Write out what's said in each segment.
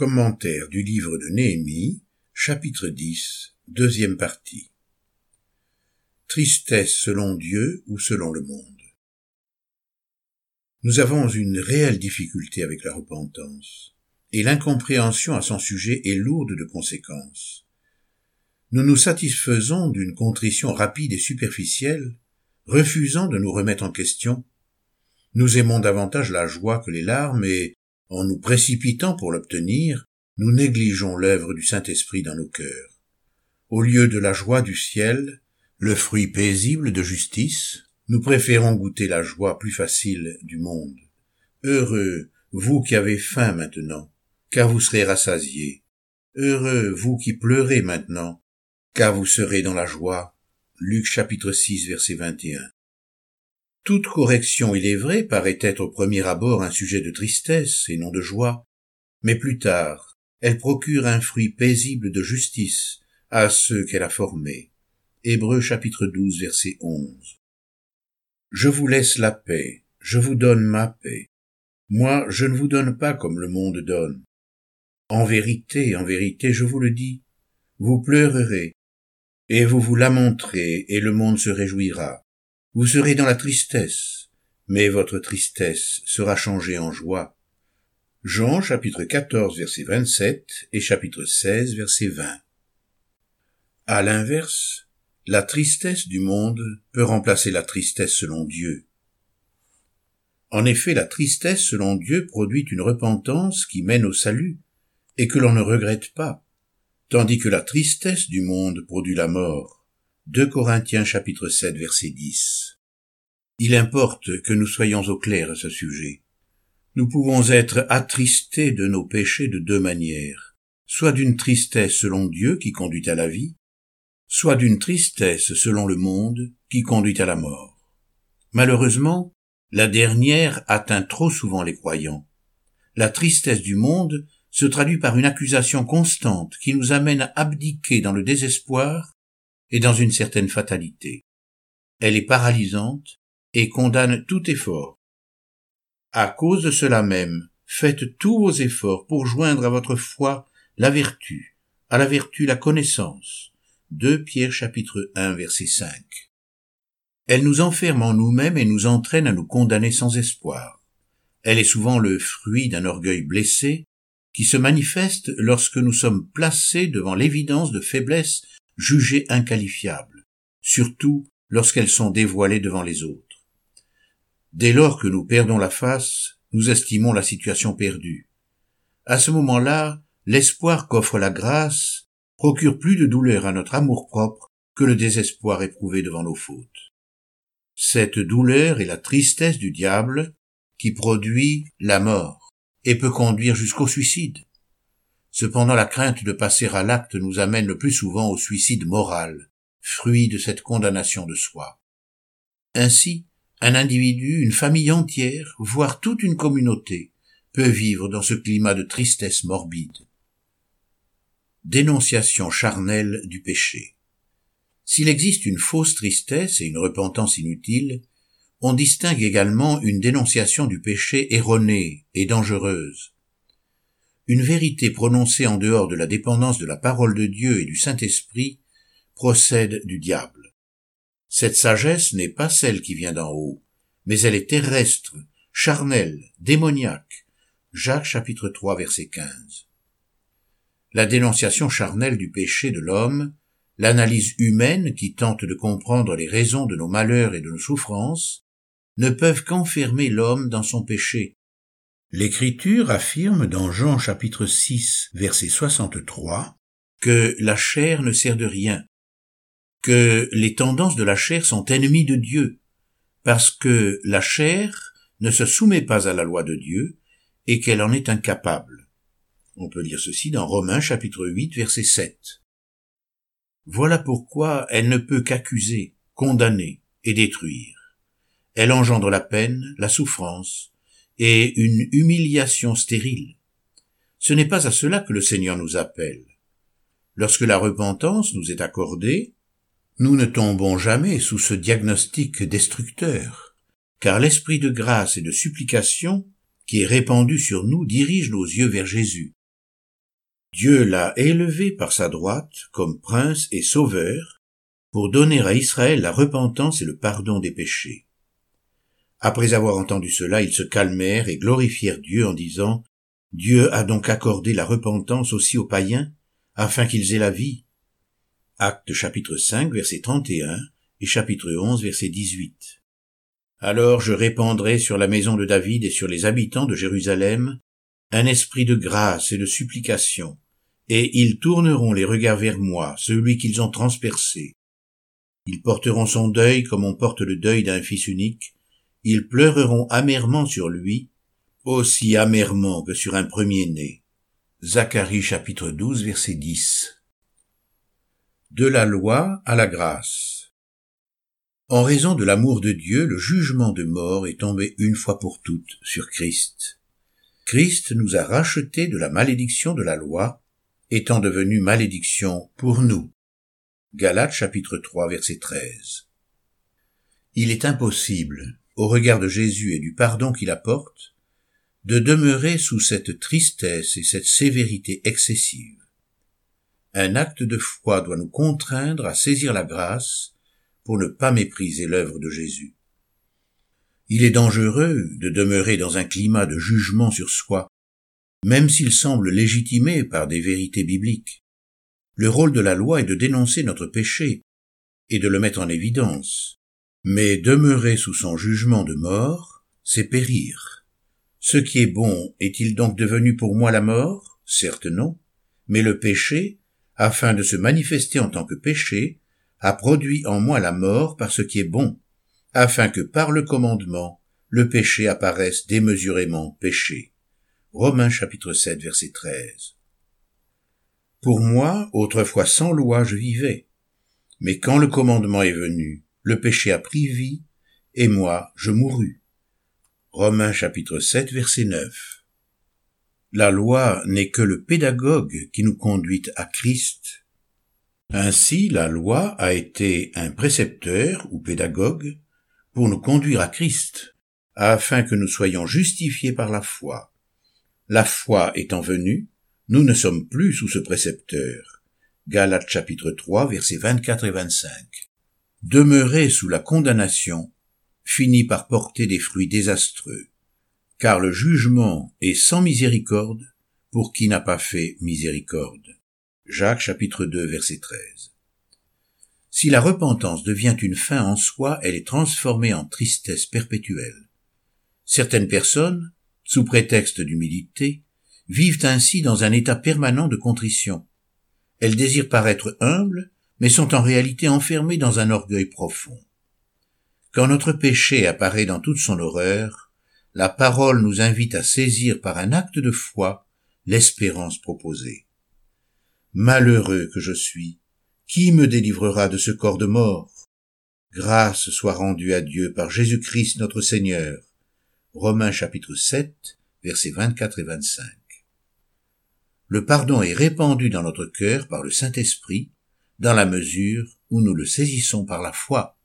Commentaire du livre de Néhémie, chapitre 10, deuxième partie. Tristesse selon Dieu ou selon le monde. Nous avons une réelle difficulté avec la repentance, et l'incompréhension à son sujet est lourde de conséquences. Nous nous satisfaisons d'une contrition rapide et superficielle, refusant de nous remettre en question. Nous aimons davantage la joie que les larmes et en nous précipitant pour l'obtenir, nous négligeons l'œuvre du Saint-Esprit dans nos cœurs. Au lieu de la joie du ciel, le fruit paisible de justice, nous préférons goûter la joie plus facile du monde. Heureux, vous qui avez faim maintenant, car vous serez rassasiés. Heureux, vous qui pleurez maintenant, car vous serez dans la joie. Luc chapitre 6 verset 21. Toute correction, il est vrai, paraît être au premier abord un sujet de tristesse et non de joie, mais plus tard, elle procure un fruit paisible de justice à ceux qu'elle a formés. Hébreux chapitre 12 verset 11. Je vous laisse la paix, je vous donne ma paix. Moi, je ne vous donne pas comme le monde donne. En vérité, en vérité, je vous le dis, vous pleurerez, et vous vous lamenterez, et le monde se réjouira. Vous serez dans la tristesse, mais votre tristesse sera changée en joie. Jean chapitre 14 verset 27 et chapitre 16 verset 20. À l'inverse, la tristesse du monde peut remplacer la tristesse selon Dieu. En effet, la tristesse selon Dieu produit une repentance qui mène au salut et que l'on ne regrette pas, tandis que la tristesse du monde produit la mort. 2 Corinthiens chapitre 7 verset 10. Il importe que nous soyons au clair à ce sujet. Nous pouvons être attristés de nos péchés de deux manières, soit d'une tristesse selon Dieu qui conduit à la vie, soit d'une tristesse selon le monde qui conduit à la mort. Malheureusement, la dernière atteint trop souvent les croyants. La tristesse du monde se traduit par une accusation constante qui nous amène à abdiquer dans le désespoir et dans une certaine fatalité. Elle est paralysante et condamne tout effort. À cause de cela même, faites tous vos efforts pour joindre à votre foi la vertu, à la vertu la connaissance. 2 Pierre chapitre 1 verset 5. Elle nous enferme en nous-mêmes et nous entraîne à nous condamner sans espoir. Elle est souvent le fruit d'un orgueil blessé qui se manifeste lorsque nous sommes placés devant l'évidence de faiblesse jugées inqualifiables, surtout lorsqu'elles sont dévoilées devant les autres. Dès lors que nous perdons la face, nous estimons la situation perdue. À ce moment-là, l'espoir qu'offre la grâce procure plus de douleur à notre amour-propre que le désespoir éprouvé devant nos fautes. Cette douleur est la tristesse du diable qui produit la mort et peut conduire jusqu'au suicide. Cependant la crainte de passer à l'acte nous amène le plus souvent au suicide moral, fruit de cette condamnation de soi. Ainsi, un individu, une famille entière, voire toute une communauté, peut vivre dans ce climat de tristesse morbide. Dénonciation charnelle du péché. S'il existe une fausse tristesse et une repentance inutile, on distingue également une dénonciation du péché erronée et dangereuse, une vérité prononcée en dehors de la dépendance de la parole de Dieu et du Saint-Esprit procède du diable. Cette sagesse n'est pas celle qui vient d'en haut, mais elle est terrestre, charnelle, démoniaque. Jacques chapitre 3 verset 15. La dénonciation charnelle du péché de l'homme, l'analyse humaine qui tente de comprendre les raisons de nos malheurs et de nos souffrances, ne peuvent qu'enfermer l'homme dans son péché, L'Écriture affirme dans Jean chapitre 6 verset 63 que la chair ne sert de rien, que les tendances de la chair sont ennemies de Dieu, parce que la chair ne se soumet pas à la loi de Dieu et qu'elle en est incapable. On peut lire ceci dans Romains chapitre 8 verset 7. Voilà pourquoi elle ne peut qu'accuser, condamner et détruire. Elle engendre la peine, la souffrance, et une humiliation stérile. Ce n'est pas à cela que le Seigneur nous appelle. Lorsque la repentance nous est accordée, nous ne tombons jamais sous ce diagnostic destructeur, car l'esprit de grâce et de supplication qui est répandu sur nous dirige nos yeux vers Jésus. Dieu l'a élevé par sa droite comme prince et sauveur pour donner à Israël la repentance et le pardon des péchés. Après avoir entendu cela, ils se calmèrent et glorifièrent Dieu en disant, Dieu a donc accordé la repentance aussi aux païens, afin qu'ils aient la vie. Acte chapitre 5 verset 31 et chapitre 11 verset 18. Alors je répandrai sur la maison de David et sur les habitants de Jérusalem un esprit de grâce et de supplication, et ils tourneront les regards vers moi, celui qu'ils ont transpercé. Ils porteront son deuil comme on porte le deuil d'un fils unique, ils pleureront amèrement sur lui, aussi amèrement que sur un premier-né. Zacharie chapitre 12 verset 10. De la loi à la grâce. En raison de l'amour de Dieu, le jugement de mort est tombé une fois pour toutes sur Christ. Christ nous a rachetés de la malédiction de la loi, étant devenu malédiction pour nous. Galates chapitre 3 verset 13. Il est impossible, au regard de Jésus et du pardon qu'il apporte, de demeurer sous cette tristesse et cette sévérité excessive. Un acte de foi doit nous contraindre à saisir la grâce pour ne pas mépriser l'œuvre de Jésus. Il est dangereux de demeurer dans un climat de jugement sur soi, même s'il semble légitimé par des vérités bibliques. Le rôle de la loi est de dénoncer notre péché et de le mettre en évidence. Mais demeurer sous son jugement de mort, c'est périr. Ce qui est bon est-il donc devenu pour moi la mort? Certes non. Mais le péché, afin de se manifester en tant que péché, a produit en moi la mort par ce qui est bon, afin que par le commandement, le péché apparaisse démesurément péché. Romains chapitre 7 verset 13. Pour moi, autrefois sans loi, je vivais. Mais quand le commandement est venu, le péché a pris vie, et moi, je mourus. Romains chapitre 7 verset 9. La loi n'est que le pédagogue qui nous conduit à Christ. Ainsi, la loi a été un précepteur ou pédagogue pour nous conduire à Christ, afin que nous soyons justifiés par la foi. La foi étant venue, nous ne sommes plus sous ce précepteur. Galates chapitre 3 versets 24 et 25. Demeurer sous la condamnation finit par porter des fruits désastreux car le jugement est sans miséricorde pour qui n'a pas fait miséricorde. Jacques chapitre 2 verset 13. Si la repentance devient une fin en soi, elle est transformée en tristesse perpétuelle. Certaines personnes, sous prétexte d'humilité, vivent ainsi dans un état permanent de contrition. Elles désirent paraître humbles, mais sont en réalité enfermées dans un orgueil profond. Quand notre péché apparaît dans toute son horreur, la parole nous invite à saisir par un acte de foi l'espérance proposée. Malheureux que je suis, qui me délivrera de ce corps de mort? Grâce soit rendue à Dieu par Jésus-Christ notre Seigneur. Romains chapitre 7, versets 24 et 25. Le pardon est répandu dans notre cœur par le Saint-Esprit, dans la mesure où nous le saisissons par la foi.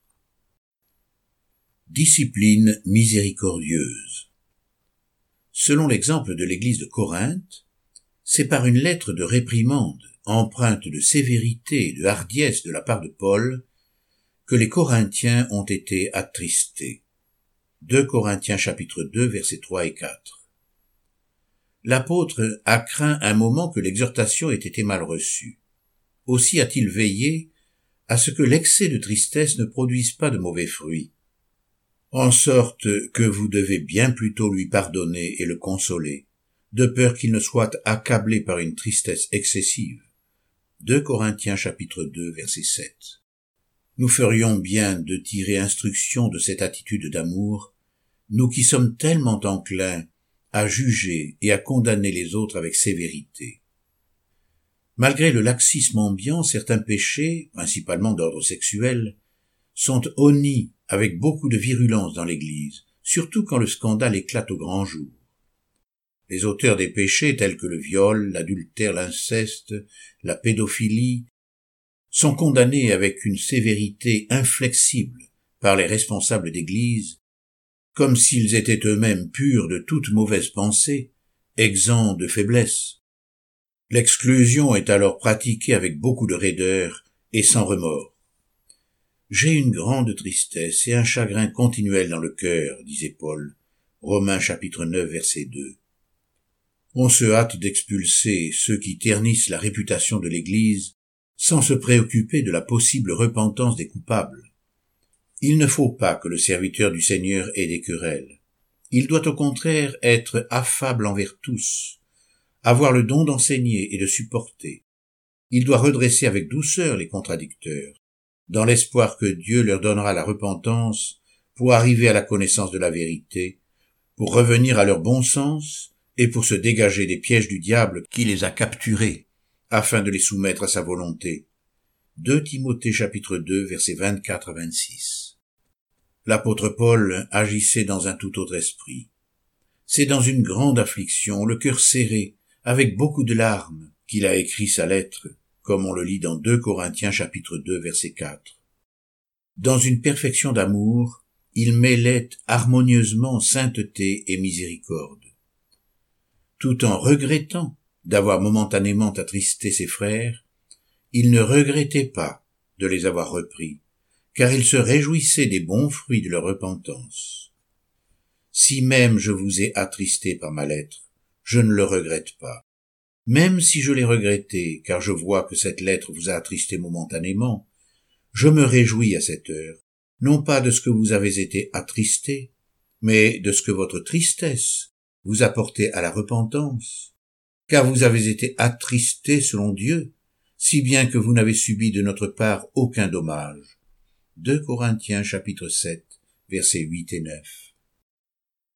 Discipline miséricordieuse. Selon l'exemple de l'église de Corinthe, c'est par une lettre de réprimande, empreinte de sévérité et de hardiesse de la part de Paul, que les Corinthiens ont été attristés. 2 Corinthiens chapitre 2 versets 3 et 4. L'apôtre a craint un moment que l'exhortation ait été mal reçue. Aussi a-t-il veillé à ce que l'excès de tristesse ne produise pas de mauvais fruits en sorte que vous devez bien plutôt lui pardonner et le consoler, de peur qu'il ne soit accablé par une tristesse excessive. 2 Corinthiens chapitre 2 verset 7. Nous ferions bien de tirer instruction de cette attitude d'amour, nous qui sommes tellement enclins à juger et à condamner les autres avec sévérité. Malgré le laxisme ambiant, certains péchés, principalement d'ordre sexuel, sont honnis avec beaucoup de virulence dans l'Église, surtout quand le scandale éclate au grand jour. Les auteurs des péchés tels que le viol, l'adultère, l'inceste, la pédophilie, sont condamnés avec une sévérité inflexible par les responsables d'Église, comme s'ils étaient eux-mêmes purs de toute mauvaise pensée, exempts de faiblesse. L'exclusion est alors pratiquée avec beaucoup de raideur et sans remords. J'ai une grande tristesse et un chagrin continuel dans le cœur, disait Paul. Romains chapitre 9 verset 2. On se hâte d'expulser ceux qui ternissent la réputation de l'Église sans se préoccuper de la possible repentance des coupables. Il ne faut pas que le serviteur du Seigneur ait des querelles. Il doit au contraire être affable envers tous, avoir le don d'enseigner et de supporter. Il doit redresser avec douceur les contradicteurs, dans l'espoir que Dieu leur donnera la repentance pour arriver à la connaissance de la vérité, pour revenir à leur bon sens et pour se dégager des pièges du diable qui les a capturés, afin de les soumettre à sa volonté. 2 Timothée chapitre 2 versets 24 à 26. L'apôtre Paul agissait dans un tout autre esprit. C'est dans une grande affliction, le cœur serré, avec beaucoup de larmes, qu'il a écrit sa lettre, comme on le lit dans 2 Corinthiens chapitre 2 verset 4. Dans une perfection d'amour, il mêlait harmonieusement sainteté et miséricorde. Tout en regrettant d'avoir momentanément attristé ses frères, il ne regrettait pas de les avoir repris, car il se réjouissait des bons fruits de leur repentance. Si même je vous ai attristé par ma lettre, je ne le regrette pas. Même si je l'ai regretté, car je vois que cette lettre vous a attristé momentanément, je me réjouis à cette heure, non pas de ce que vous avez été attristé, mais de ce que votre tristesse vous a porté à la repentance, car vous avez été attristé selon Dieu, si bien que vous n'avez subi de notre part aucun dommage. 2 Corinthiens chapitre 7 versets 8 et 9.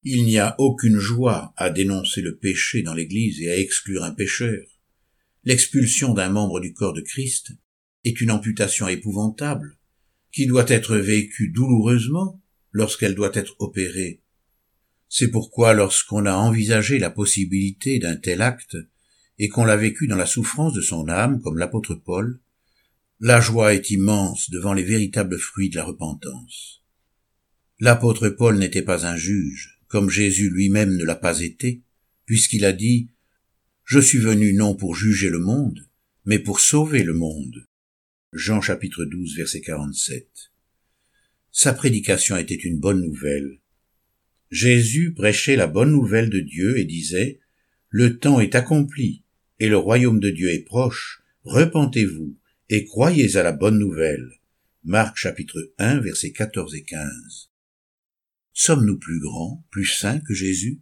Il n'y a aucune joie à dénoncer le péché dans l'Église et à exclure un pécheur. L'expulsion d'un membre du corps de Christ est une amputation épouvantable, qui doit être vécue douloureusement lorsqu'elle doit être opérée. C'est pourquoi lorsqu'on a envisagé la possibilité d'un tel acte, et qu'on l'a vécu dans la souffrance de son âme, comme l'apôtre Paul, la joie est immense devant les véritables fruits de la repentance. L'apôtre Paul n'était pas un juge, comme Jésus lui-même ne l'a pas été, puisqu'il a dit Je suis venu non pour juger le monde, mais pour sauver le monde. Jean chapitre 12 verset 47. Sa prédication était une bonne nouvelle. Jésus prêchait la bonne nouvelle de Dieu et disait Le temps est accompli, et le royaume de Dieu est proche, repentez-vous et croyez à la bonne nouvelle. Marc chapitre 1 versets 14 et 15. Sommes-nous plus grands, plus saints que Jésus?